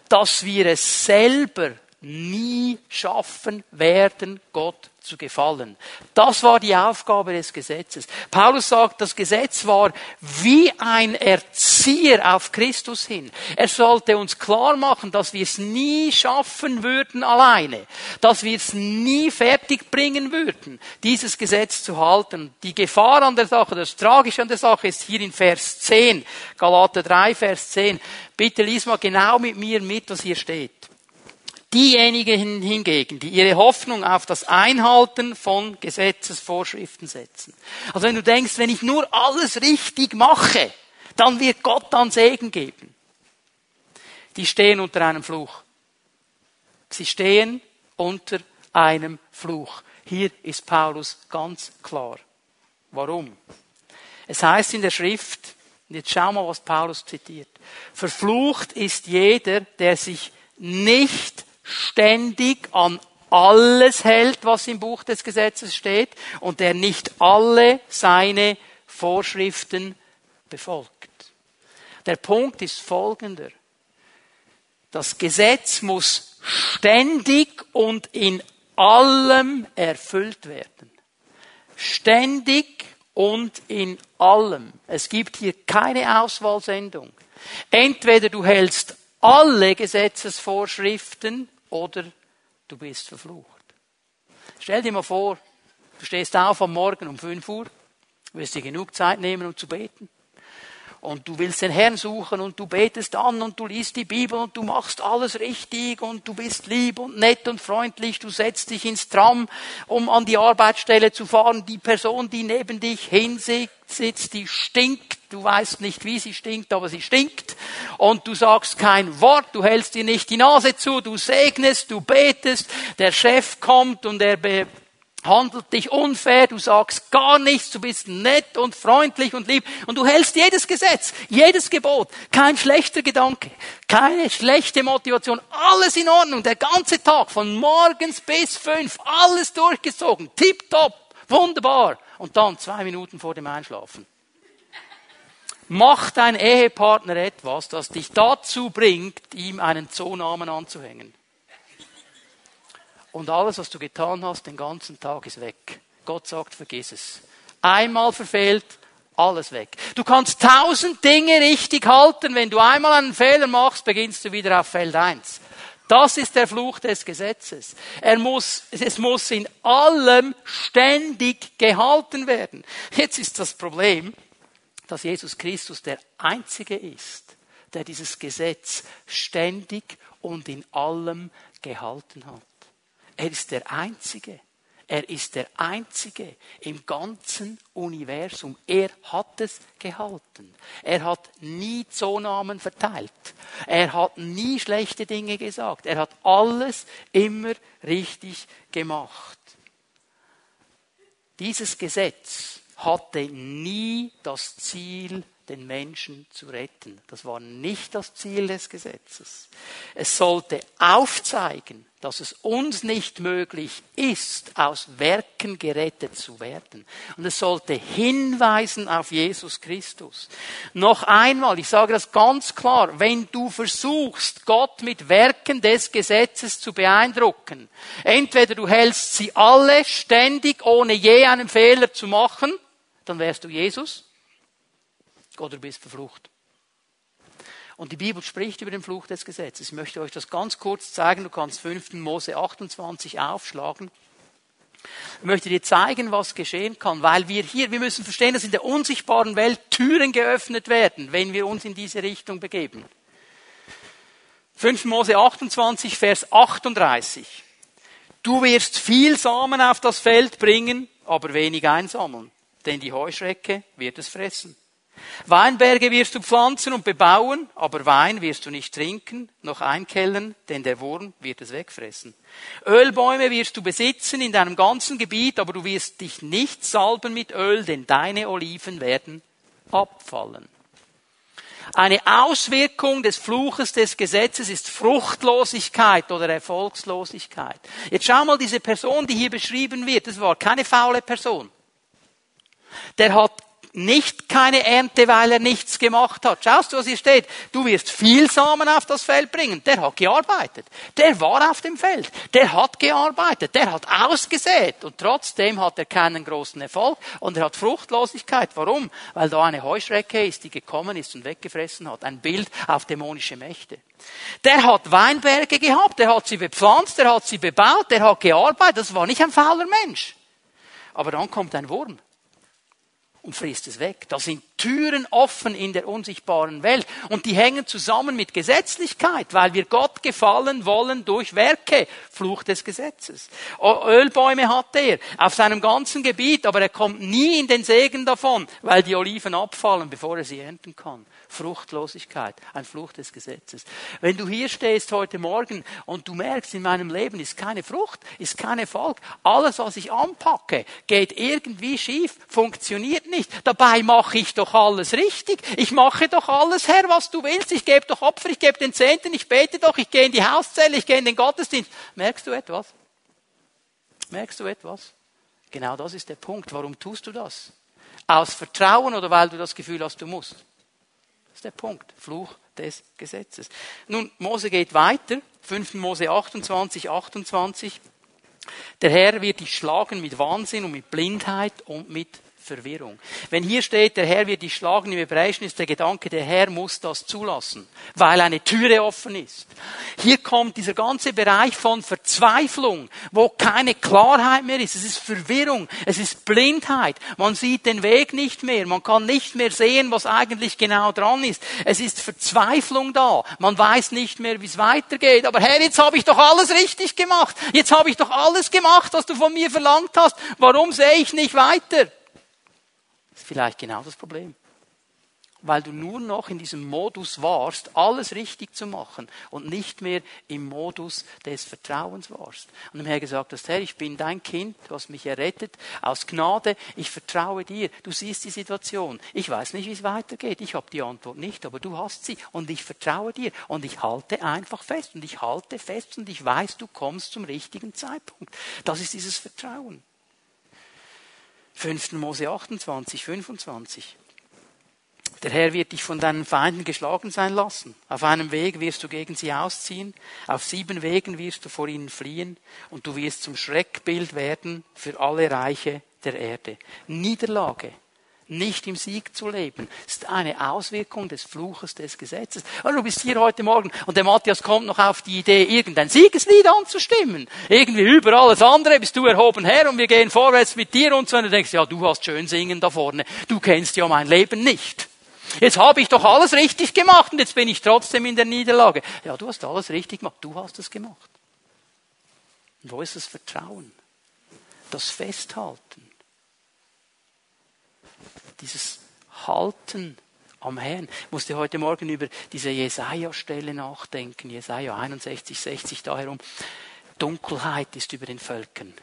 dass wir es selber nie schaffen werden, Gott zu gefallen. Das war die Aufgabe des Gesetzes. Paulus sagt, das Gesetz war wie ein Erzieher auf Christus hin. Er sollte uns klar machen, dass wir es nie schaffen würden alleine, dass wir es nie fertig bringen würden, dieses Gesetz zu halten. Die Gefahr an der Sache, das Tragische an der Sache ist hier in Vers 10, Galater 3, Vers 10. Bitte lies mal genau mit mir mit, was hier steht. Diejenigen hingegen, die ihre Hoffnung auf das Einhalten von Gesetzesvorschriften setzen. Also wenn du denkst, wenn ich nur alles richtig mache, dann wird Gott dann Segen geben. Die stehen unter einem Fluch. Sie stehen unter einem Fluch. Hier ist Paulus ganz klar. Warum? Es heißt in der Schrift, jetzt schau mal, was Paulus zitiert. Verflucht ist jeder, der sich nicht ständig an alles hält, was im Buch des Gesetzes steht und der nicht alle seine Vorschriften befolgt. Der Punkt ist folgender. Das Gesetz muss ständig und in allem erfüllt werden. Ständig und in allem. Es gibt hier keine Auswahlsendung. Entweder du hältst alle Gesetzesvorschriften oder du bist verflucht. Stell dir mal vor, du stehst auf am Morgen um 5 Uhr, wirst dir genug Zeit nehmen, um zu beten. Und du willst den Herrn suchen und du betest an und du liest die Bibel und du machst alles richtig und du bist lieb und nett und freundlich. Du setzt dich ins Tram, um an die Arbeitsstelle zu fahren. Die Person, die neben dich hinsitzt, die stinkt Du weißt nicht, wie sie stinkt, aber sie stinkt. Und du sagst kein Wort, du hältst dir nicht die Nase zu, du segnest, du betest. Der Chef kommt und er behandelt dich unfair, du sagst gar nichts, du bist nett und freundlich und lieb und du hältst jedes Gesetz, jedes Gebot, kein schlechter Gedanke, keine schlechte Motivation, alles in Ordnung, der ganze Tag von morgens bis fünf, alles durchgezogen, tipptopp, wunderbar und dann zwei Minuten vor dem Einschlafen macht dein Ehepartner etwas, das dich dazu bringt, ihm einen Zoonamen anzuhängen. Und alles, was du getan hast, den ganzen Tag ist weg. Gott sagt, vergiss es. Einmal verfehlt, alles weg. Du kannst tausend Dinge richtig halten. Wenn du einmal einen Fehler machst, beginnst du wieder auf Feld 1. Das ist der Fluch des Gesetzes. Er muss, es muss in allem ständig gehalten werden. Jetzt ist das Problem, dass Jesus Christus der Einzige ist, der dieses Gesetz ständig und in allem gehalten hat. Er ist der Einzige. Er ist der Einzige im ganzen Universum. Er hat es gehalten. Er hat nie Zonamen verteilt. Er hat nie schlechte Dinge gesagt. Er hat alles immer richtig gemacht. Dieses Gesetz hatte nie das Ziel, den Menschen zu retten. Das war nicht das Ziel des Gesetzes. Es sollte aufzeigen, dass es uns nicht möglich ist, aus Werken gerettet zu werden. Und es sollte hinweisen auf Jesus Christus. Noch einmal, ich sage das ganz klar, wenn du versuchst, Gott mit Werken des Gesetzes zu beeindrucken, entweder du hältst sie alle ständig, ohne je einen Fehler zu machen, dann wärst du Jesus oder du bist verflucht. Und die Bibel spricht über den Fluch des Gesetzes. Ich möchte euch das ganz kurz zeigen. Du kannst 5. Mose 28 aufschlagen. Ich möchte dir zeigen, was geschehen kann, weil wir hier, wir müssen verstehen, dass in der unsichtbaren Welt Türen geöffnet werden, wenn wir uns in diese Richtung begeben. 5. Mose 28, Vers 38. Du wirst viel Samen auf das Feld bringen, aber wenig einsammeln denn die Heuschrecke wird es fressen. Weinberge wirst du pflanzen und bebauen, aber Wein wirst du nicht trinken, noch einkellern, denn der Wurm wird es wegfressen. Ölbäume wirst du besitzen in deinem ganzen Gebiet, aber du wirst dich nicht salben mit Öl, denn deine Oliven werden abfallen. Eine Auswirkung des Fluches des Gesetzes ist Fruchtlosigkeit oder Erfolgslosigkeit. Jetzt schau mal diese Person, die hier beschrieben wird. Das war keine faule Person. Der hat nicht keine Ernte, weil er nichts gemacht hat. Schaust du, was hier steht? Du wirst viel Samen auf das Feld bringen. Der hat gearbeitet. Der war auf dem Feld. Der hat gearbeitet. Der hat ausgesät. Und trotzdem hat er keinen großen Erfolg und er hat Fruchtlosigkeit. Warum? Weil da eine Heuschrecke ist, die gekommen ist und weggefressen hat. Ein Bild auf dämonische Mächte. Der hat Weinberge gehabt. Der hat sie bepflanzt. Der hat sie bebaut. Der hat gearbeitet. Das war nicht ein fauler Mensch. Aber dann kommt ein Wurm und frisst es weg. Da sind Türen offen in der unsichtbaren Welt und die hängen zusammen mit Gesetzlichkeit, weil wir Gott gefallen wollen durch Werke, Fluch des Gesetzes. Ölbäume hat er auf seinem ganzen Gebiet, aber er kommt nie in den Segen davon, weil die Oliven abfallen, bevor er sie ernten kann. Fruchtlosigkeit, ein Fluch des Gesetzes. Wenn du hier stehst heute Morgen und du merkst, in meinem Leben ist keine Frucht, ist kein Erfolg, alles, was ich anpacke, geht irgendwie schief, funktioniert nicht. Dabei mache ich doch alles richtig. Ich mache doch alles, Herr, was du willst. Ich gebe doch Opfer, ich gebe den Zehnten, ich bete doch, ich gehe in die Hauszelle, ich gehe in den Gottesdienst. Merkst du etwas? Merkst du etwas? Genau das ist der Punkt. Warum tust du das? Aus Vertrauen oder weil du das Gefühl hast, du musst? ist der Punkt. Fluch des Gesetzes. Nun, Mose geht weiter. 5. Mose 28, 28. Der Herr wird dich schlagen mit Wahnsinn und mit Blindheit und mit Verwirrung. Wenn hier steht, der Herr wird dich schlagen, im Hebräischen ist der Gedanke, der Herr muss das zulassen, weil eine Türe offen ist. Hier kommt dieser ganze Bereich von Verzweiflung, wo keine Klarheit mehr ist. Es ist Verwirrung, es ist Blindheit. Man sieht den Weg nicht mehr, man kann nicht mehr sehen, was eigentlich genau dran ist. Es ist Verzweiflung da. Man weiß nicht mehr, wie es weitergeht. Aber Herr, jetzt habe ich doch alles richtig gemacht. Jetzt habe ich doch alles gemacht, was du von mir verlangt hast. Warum sehe ich nicht weiter? Vielleicht genau das Problem. Weil du nur noch in diesem Modus warst, alles richtig zu machen und nicht mehr im Modus des Vertrauens warst. Und dem Herr gesagt hast, Herr, ich bin dein Kind, du hast mich errettet, aus Gnade, ich vertraue dir, du siehst die Situation. Ich weiß nicht, wie es weitergeht, ich habe die Antwort nicht, aber du hast sie und ich vertraue dir und ich halte einfach fest und ich halte fest und ich weiß, du kommst zum richtigen Zeitpunkt. Das ist dieses Vertrauen. 5. Mose 28, 25. Der Herr wird dich von deinen Feinden geschlagen sein lassen. Auf einem Weg wirst du gegen sie ausziehen, auf sieben Wegen wirst du vor ihnen fliehen und du wirst zum Schreckbild werden für alle Reiche der Erde. Niederlage nicht im Sieg zu leben. Das ist eine Auswirkung des Fluches des Gesetzes. Und du bist hier heute Morgen und der Matthias kommt noch auf die Idee, irgendein Siegeslied anzustimmen. Irgendwie über alles andere bist du erhoben her und wir gehen vorwärts mit dir und so. Und du denkst, ja, du hast schön singen da vorne. Du kennst ja mein Leben nicht. Jetzt habe ich doch alles richtig gemacht und jetzt bin ich trotzdem in der Niederlage. Ja, du hast alles richtig gemacht. Du hast es gemacht. Und wo ist das Vertrauen? Das Festhalten dieses Halten am Herrn. Ich musste heute Morgen über diese Jesaja-Stelle nachdenken. Jesaja 61, 60 da herum. Dunkelheit ist über den Völkern.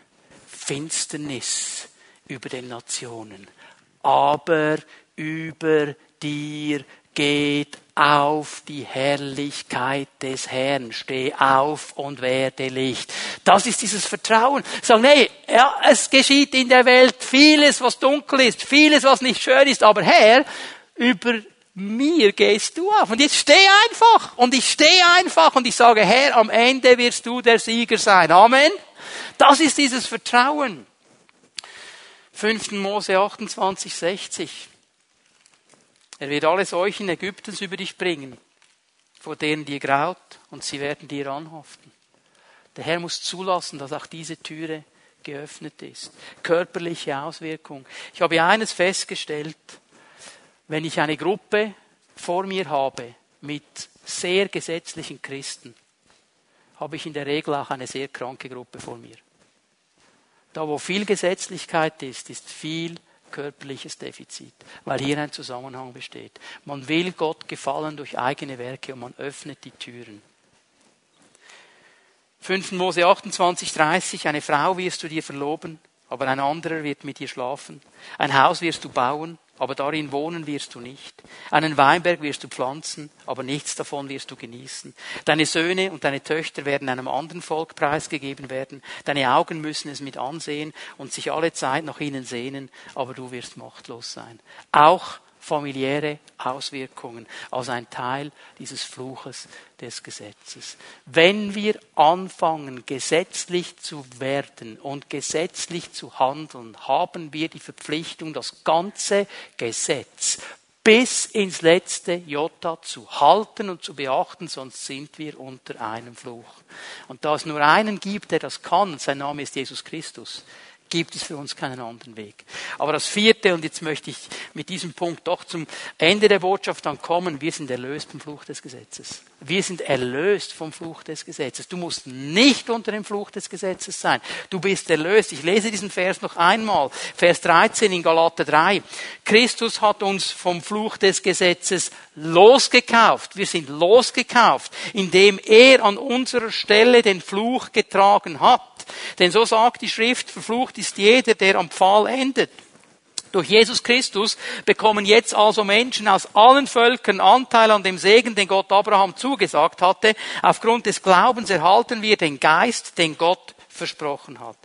Finsternis über den Nationen. Aber über dir geht auf die Herrlichkeit des Herrn. Steh auf und werde Licht. Das ist dieses Vertrauen. Sagen, nee, ja, es geschieht in der Welt vieles, was dunkel ist, vieles, was nicht schön ist, aber Herr, über mir gehst du auf. Und jetzt steh einfach. Und ich stehe einfach und ich sage, Herr, am Ende wirst du der Sieger sein. Amen. Das ist dieses Vertrauen. 5. Mose 28, 60. Er wird alle Seuchen Ägyptens über dich bringen, vor denen dir graut, und sie werden dir anhaften. Der Herr muss zulassen, dass auch diese Türe geöffnet ist. Körperliche Auswirkung. Ich habe eines festgestellt, wenn ich eine Gruppe vor mir habe mit sehr gesetzlichen Christen, habe ich in der Regel auch eine sehr kranke Gruppe vor mir. Da, wo viel Gesetzlichkeit ist, ist viel körperliches Defizit, weil hier ein Zusammenhang besteht. Man will Gott gefallen durch eigene Werke und man öffnet die Türen. 5. Mose 28, 30, eine Frau wirst du dir verloben, aber ein anderer wird mit dir schlafen. Ein Haus wirst du bauen, aber darin wohnen wirst du nicht. Einen Weinberg wirst du pflanzen, aber nichts davon wirst du genießen. Deine Söhne und deine Töchter werden einem anderen Volk preisgegeben werden. Deine Augen müssen es mit ansehen und sich alle Zeit nach ihnen sehnen, aber du wirst machtlos sein. Auch familiäre Auswirkungen als ein Teil dieses Fluches des Gesetzes. Wenn wir anfangen, gesetzlich zu werden und gesetzlich zu handeln, haben wir die Verpflichtung, das ganze Gesetz bis ins letzte Jota zu halten und zu beachten, sonst sind wir unter einem Fluch. Und da es nur einen gibt, der das kann, sein Name ist Jesus Christus, gibt es für uns keinen anderen Weg. Aber das vierte, und jetzt möchte ich mit diesem Punkt doch zum Ende der Botschaft dann kommen, wir sind erlöst vom Fluch des Gesetzes. Wir sind erlöst vom Fluch des Gesetzes. Du musst nicht unter dem Fluch des Gesetzes sein. Du bist erlöst. Ich lese diesen Vers noch einmal. Vers 13 in Galater 3. Christus hat uns vom Fluch des Gesetzes losgekauft. Wir sind losgekauft, indem er an unserer Stelle den Fluch getragen hat. Denn so sagt die Schrift, verflucht ist jeder, der am Pfahl endet. Durch Jesus Christus bekommen jetzt also Menschen aus allen Völkern Anteil an dem Segen, den Gott Abraham zugesagt hatte. Aufgrund des Glaubens erhalten wir den Geist, den Gott versprochen hat.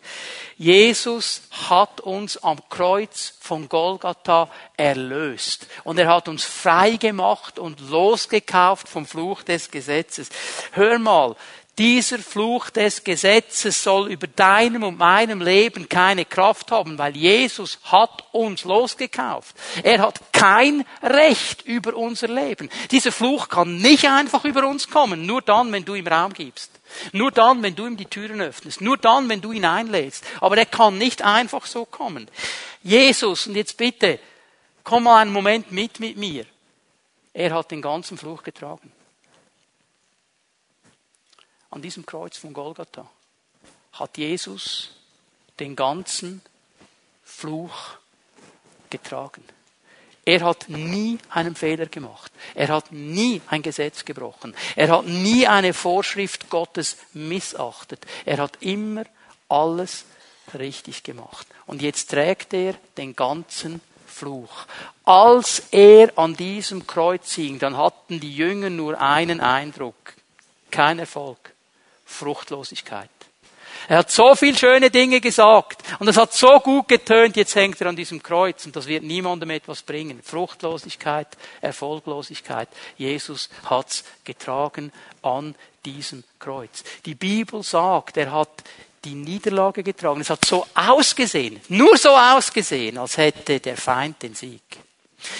Jesus hat uns am Kreuz von Golgatha erlöst. Und er hat uns frei gemacht und losgekauft vom Fluch des Gesetzes. Hör mal, dieser Fluch des Gesetzes soll über deinem und meinem Leben keine Kraft haben, weil Jesus hat uns losgekauft. Er hat kein Recht über unser Leben. Dieser Fluch kann nicht einfach über uns kommen, nur dann, wenn du ihm Raum gibst. Nur dann, wenn du ihm die Türen öffnest. Nur dann, wenn du ihn einlädst. Aber er kann nicht einfach so kommen. Jesus, und jetzt bitte, komm mal einen Moment mit mit mir. Er hat den ganzen Fluch getragen an diesem Kreuz von Golgatha hat Jesus den ganzen Fluch getragen. Er hat nie einen Fehler gemacht. Er hat nie ein Gesetz gebrochen. Er hat nie eine Vorschrift Gottes missachtet. Er hat immer alles richtig gemacht. Und jetzt trägt er den ganzen Fluch. Als er an diesem Kreuz hing, dann hatten die Jünger nur einen Eindruck. Kein Erfolg. Fruchtlosigkeit. Er hat so viel schöne Dinge gesagt und es hat so gut getönt, jetzt hängt er an diesem Kreuz und das wird niemandem etwas bringen. Fruchtlosigkeit, Erfolglosigkeit. Jesus hat's getragen an diesem Kreuz. Die Bibel sagt, er hat die Niederlage getragen. Es hat so ausgesehen, nur so ausgesehen, als hätte der Feind den Sieg.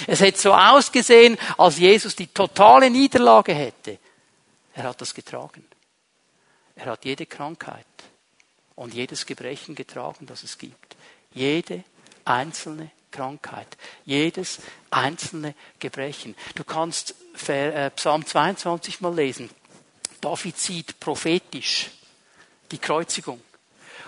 Es hätte so ausgesehen, als Jesus die totale Niederlage hätte. Er hat das getragen. Er hat jede Krankheit und jedes Gebrechen getragen, das es gibt. Jede einzelne Krankheit, jedes einzelne Gebrechen. Du kannst äh, Psalm 22 mal lesen. David sieht prophetisch die Kreuzigung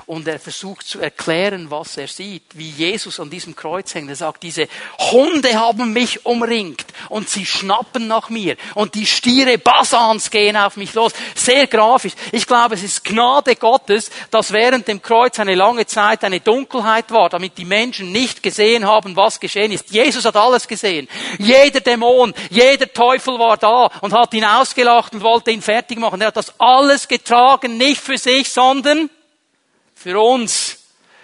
und er versucht zu erklären, was er sieht, wie Jesus an diesem Kreuz hängt. Er sagt, diese Hunde haben mich umringt und sie schnappen nach mir und die Stiere Basans gehen auf mich los. Sehr grafisch. Ich glaube, es ist Gnade Gottes, dass während dem Kreuz eine lange Zeit eine Dunkelheit war, damit die Menschen nicht gesehen haben, was geschehen ist. Jesus hat alles gesehen. Jeder Dämon, jeder Teufel war da und hat ihn ausgelacht und wollte ihn fertig machen. Er hat das alles getragen, nicht für sich, sondern für uns,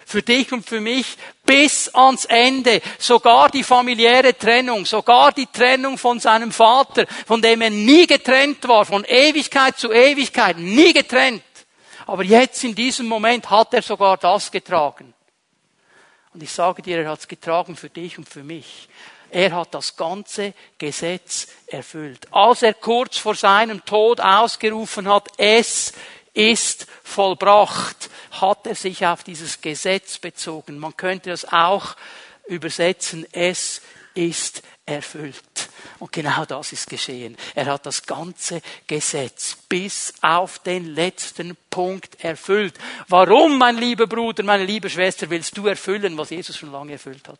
für dich und für mich bis ans Ende. Sogar die familiäre Trennung, sogar die Trennung von seinem Vater, von dem er nie getrennt war, von Ewigkeit zu Ewigkeit, nie getrennt. Aber jetzt in diesem Moment hat er sogar das getragen. Und ich sage dir, er hat es getragen für dich und für mich. Er hat das ganze Gesetz erfüllt. Als er kurz vor seinem Tod ausgerufen hat, es ist vollbracht, hat er sich auf dieses Gesetz bezogen. Man könnte das auch übersetzen, es ist erfüllt. Und genau das ist geschehen. Er hat das ganze Gesetz bis auf den letzten Punkt erfüllt. Warum, mein lieber Bruder, meine liebe Schwester, willst du erfüllen, was Jesus schon lange erfüllt hat?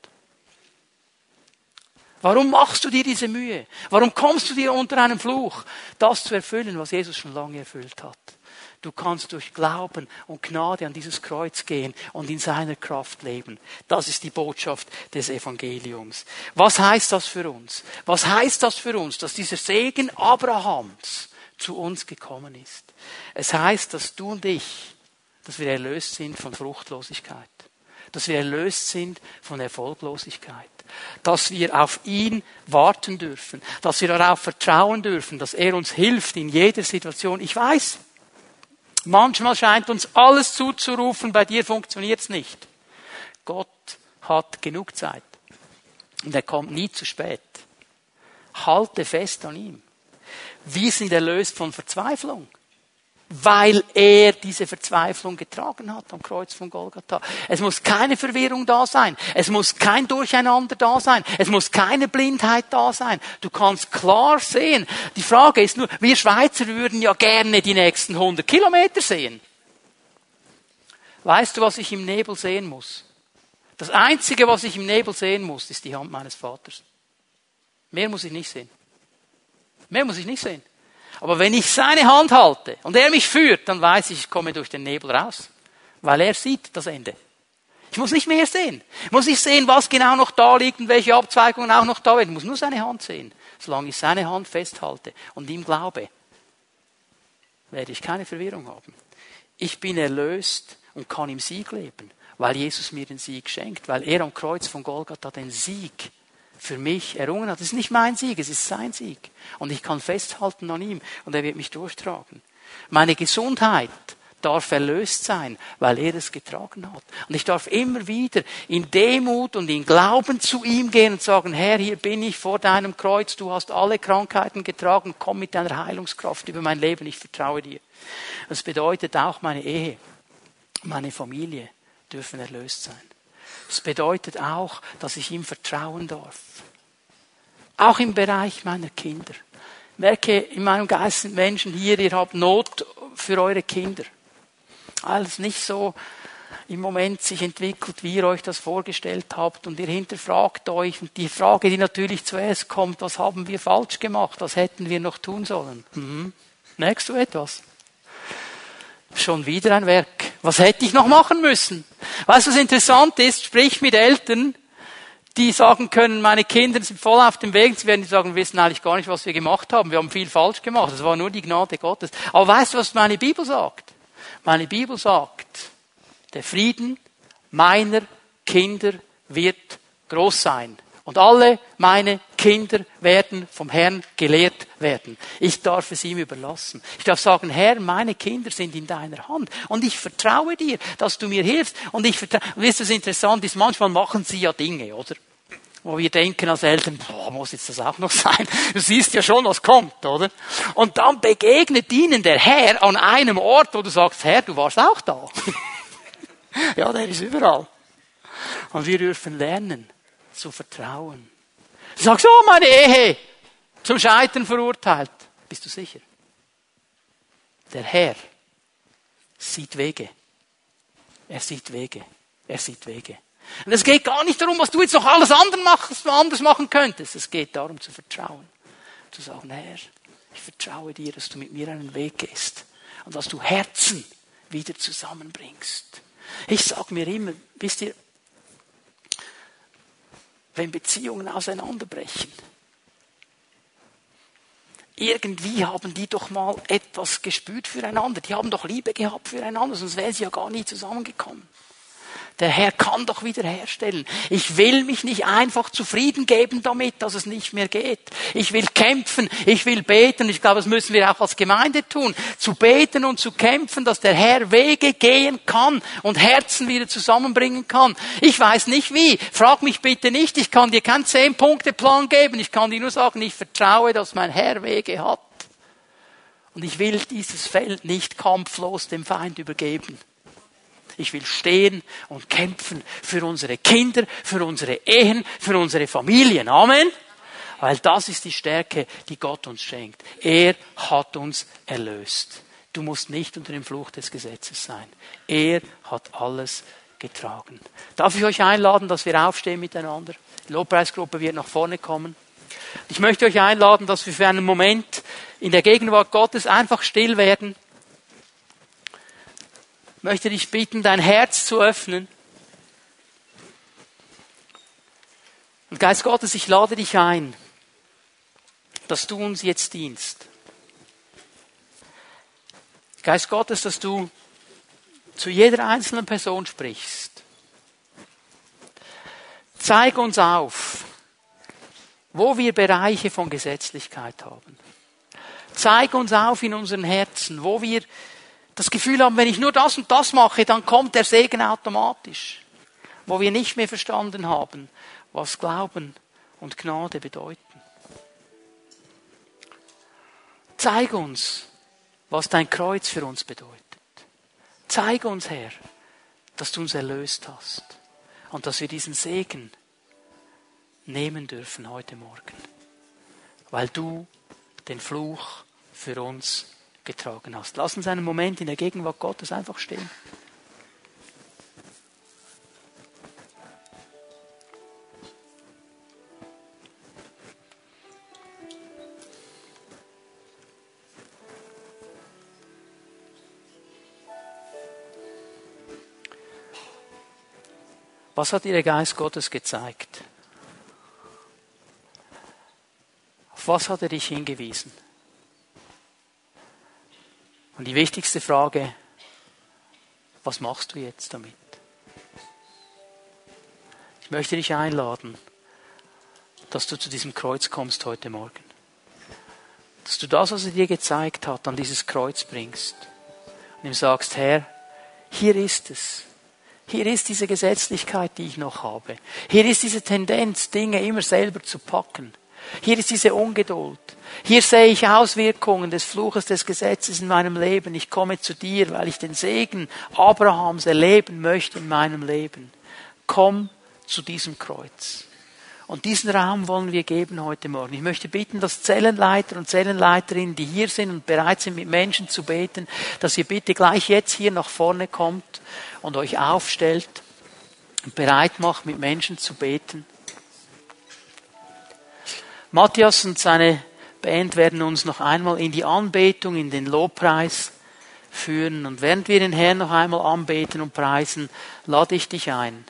Warum machst du dir diese Mühe? Warum kommst du dir unter einen Fluch, das zu erfüllen, was Jesus schon lange erfüllt hat? Du kannst durch Glauben und Gnade an dieses Kreuz gehen und in seiner Kraft leben. Das ist die Botschaft des Evangeliums. Was heißt das für uns? Was heißt das für uns, dass dieser Segen Abrahams zu uns gekommen ist? Es heißt, dass du und ich, dass wir erlöst sind von Fruchtlosigkeit, dass wir erlöst sind von Erfolglosigkeit, dass wir auf ihn warten dürfen, dass wir darauf vertrauen dürfen, dass er uns hilft in jeder Situation. Ich weiß, Manchmal scheint uns alles zuzurufen, bei dir funktioniert's nicht. Gott hat genug Zeit. Und er kommt nie zu spät. Halte fest an ihm. Wir sind erlöst von Verzweiflung weil er diese Verzweiflung getragen hat am Kreuz von Golgatha. Es muss keine Verwirrung da sein. Es muss kein Durcheinander da sein. Es muss keine Blindheit da sein. Du kannst klar sehen. Die Frage ist nur, wir Schweizer würden ja gerne die nächsten 100 Kilometer sehen. Weißt du, was ich im Nebel sehen muss? Das Einzige, was ich im Nebel sehen muss, ist die Hand meines Vaters. Mehr muss ich nicht sehen. Mehr muss ich nicht sehen. Aber wenn ich seine Hand halte und er mich führt, dann weiß ich, ich komme durch den Nebel raus. Weil er sieht das Ende. Ich muss nicht mehr sehen. Ich muss nicht sehen, was genau noch da liegt und welche Abzweigungen auch noch da werden. Ich muss nur seine Hand sehen. Solange ich seine Hand festhalte und ihm glaube, werde ich keine Verwirrung haben. Ich bin erlöst und kann im Sieg leben, weil Jesus mir den Sieg schenkt, weil er am Kreuz von Golgatha den Sieg für mich errungen hat. Es ist nicht mein Sieg, es ist sein Sieg. Und ich kann festhalten an ihm und er wird mich durchtragen. Meine Gesundheit darf erlöst sein, weil er es getragen hat. Und ich darf immer wieder in Demut und in Glauben zu ihm gehen und sagen, Herr, hier bin ich vor deinem Kreuz, du hast alle Krankheiten getragen, komm mit deiner Heilungskraft über mein Leben, ich vertraue dir. Das bedeutet auch meine Ehe, meine Familie dürfen erlöst sein. Das bedeutet auch, dass ich ihm vertrauen darf. Auch im Bereich meiner Kinder. Ich merke in meinem Geist sind Menschen hier, ihr habt Not für eure Kinder. Alles nicht so im Moment sich entwickelt, wie ihr euch das vorgestellt habt und ihr hinterfragt euch und die Frage, die natürlich zuerst kommt, was haben wir falsch gemacht, was hätten wir noch tun sollen? Mhm. Merkst du etwas? Schon wieder ein Werk. Was hätte ich noch machen müssen? Weißt du, was interessant ist? Sprich mit Eltern, die sagen können, meine Kinder sind voll auf dem Weg. Sie werden sagen, wir wissen eigentlich gar nicht, was wir gemacht haben. Wir haben viel falsch gemacht. Es war nur die Gnade Gottes. Aber weißt du, was meine Bibel sagt? Meine Bibel sagt, der Frieden meiner Kinder wird groß sein. Und alle meine Kinder werden vom Herrn gelehrt werden. Ich darf es ihm überlassen. Ich darf sagen, Herr, meine Kinder sind in deiner Hand. Und ich vertraue dir, dass du mir hilfst. Und ich vertraue, wisst ihr, was interessant ist? Manchmal machen sie ja Dinge, oder? Wo wir denken als Eltern, boah, muss jetzt das auch noch sein? Du siehst ja schon, was kommt, oder? Und dann begegnet ihnen der Herr an einem Ort, wo du sagst, Herr, du warst auch da. ja, der ist überall. Und wir dürfen lernen, zu vertrauen. Du sagst, oh, meine Ehe zum Scheitern verurteilt. Bist du sicher? Der Herr sieht Wege. Er sieht Wege. Er sieht Wege. Und es geht gar nicht darum, was du jetzt noch alles anders machen könntest. Es geht darum zu vertrauen. Zu sagen, Herr, ich vertraue dir, dass du mit mir einen Weg gehst. Und dass du Herzen wieder zusammenbringst. Ich sage mir immer, wisst ihr, wenn Beziehungen auseinanderbrechen. Irgendwie haben die doch mal etwas gespürt füreinander. Die haben doch Liebe gehabt füreinander, sonst wären sie ja gar nie zusammengekommen. Der Herr kann doch wiederherstellen. Ich will mich nicht einfach zufrieden geben damit, dass es nicht mehr geht. Ich will kämpfen, ich will beten. Ich glaube, das müssen wir auch als Gemeinde tun. Zu beten und zu kämpfen, dass der Herr Wege gehen kann und Herzen wieder zusammenbringen kann. Ich weiß nicht wie. Frag mich bitte nicht. Ich kann dir keinen Zehn-Punkte-Plan geben. Ich kann dir nur sagen, ich vertraue, dass mein Herr Wege hat. Und ich will dieses Feld nicht kampflos dem Feind übergeben. Ich will stehen und kämpfen für unsere Kinder, für unsere Ehen, für unsere Familien. Amen. Weil das ist die Stärke, die Gott uns schenkt. Er hat uns erlöst. Du musst nicht unter dem Fluch des Gesetzes sein. Er hat alles getragen. Darf ich euch einladen, dass wir aufstehen miteinander? Die Lobpreisgruppe wird nach vorne kommen. Ich möchte euch einladen, dass wir für einen Moment in der Gegenwart Gottes einfach still werden möchte dich bitten, dein Herz zu öffnen. Und Geist Gottes, ich lade dich ein, dass du uns jetzt dienst. Geist Gottes, dass du zu jeder einzelnen Person sprichst. Zeig uns auf, wo wir Bereiche von Gesetzlichkeit haben. Zeig uns auf in unseren Herzen, wo wir das Gefühl haben, wenn ich nur das und das mache, dann kommt der Segen automatisch. Wo wir nicht mehr verstanden haben, was Glauben und Gnade bedeuten. Zeig uns, was dein Kreuz für uns bedeutet. Zeig uns, Herr, dass du uns erlöst hast und dass wir diesen Segen nehmen dürfen heute Morgen, weil du den Fluch für uns getragen hast. Lass uns einen Moment in der Gegenwart Gottes einfach stehen. Was hat dir der Geist Gottes gezeigt? Auf was hat er dich hingewiesen? Und die wichtigste Frage, was machst du jetzt damit? Ich möchte dich einladen, dass du zu diesem Kreuz kommst heute Morgen. Dass du das, was er dir gezeigt hat, an dieses Kreuz bringst und ihm sagst, Herr, hier ist es. Hier ist diese Gesetzlichkeit, die ich noch habe. Hier ist diese Tendenz, Dinge immer selber zu packen. Hier ist diese Ungeduld. Hier sehe ich Auswirkungen des Fluches des Gesetzes in meinem Leben. Ich komme zu dir, weil ich den Segen Abrahams erleben möchte in meinem Leben. Komm zu diesem Kreuz. Und diesen Raum wollen wir geben heute Morgen. Ich möchte bitten, dass Zellenleiter und Zellenleiterinnen, die hier sind und bereit sind, mit Menschen zu beten, dass ihr bitte gleich jetzt hier nach vorne kommt und euch aufstellt und bereit macht, mit Menschen zu beten. Matthias und seine Band werden uns noch einmal in die Anbetung, in den Lobpreis führen. Und während wir den Herrn noch einmal anbeten und preisen, lade ich dich ein.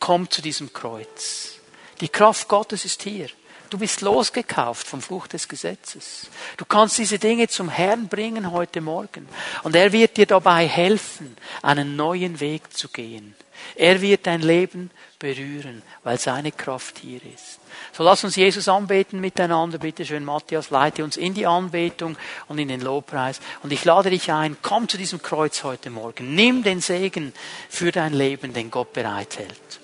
Komm zu diesem Kreuz. Die Kraft Gottes ist hier. Du bist losgekauft vom Fluch des Gesetzes. Du kannst diese Dinge zum Herrn bringen heute Morgen. Und er wird dir dabei helfen, einen neuen Weg zu gehen. Er wird dein Leben berühren, weil seine Kraft hier ist. So lass uns Jesus anbeten miteinander. Bitte schön, Matthias, leite uns in die Anbetung und in den Lobpreis. Und ich lade dich ein, komm zu diesem Kreuz heute Morgen. Nimm den Segen für dein Leben, den Gott bereithält.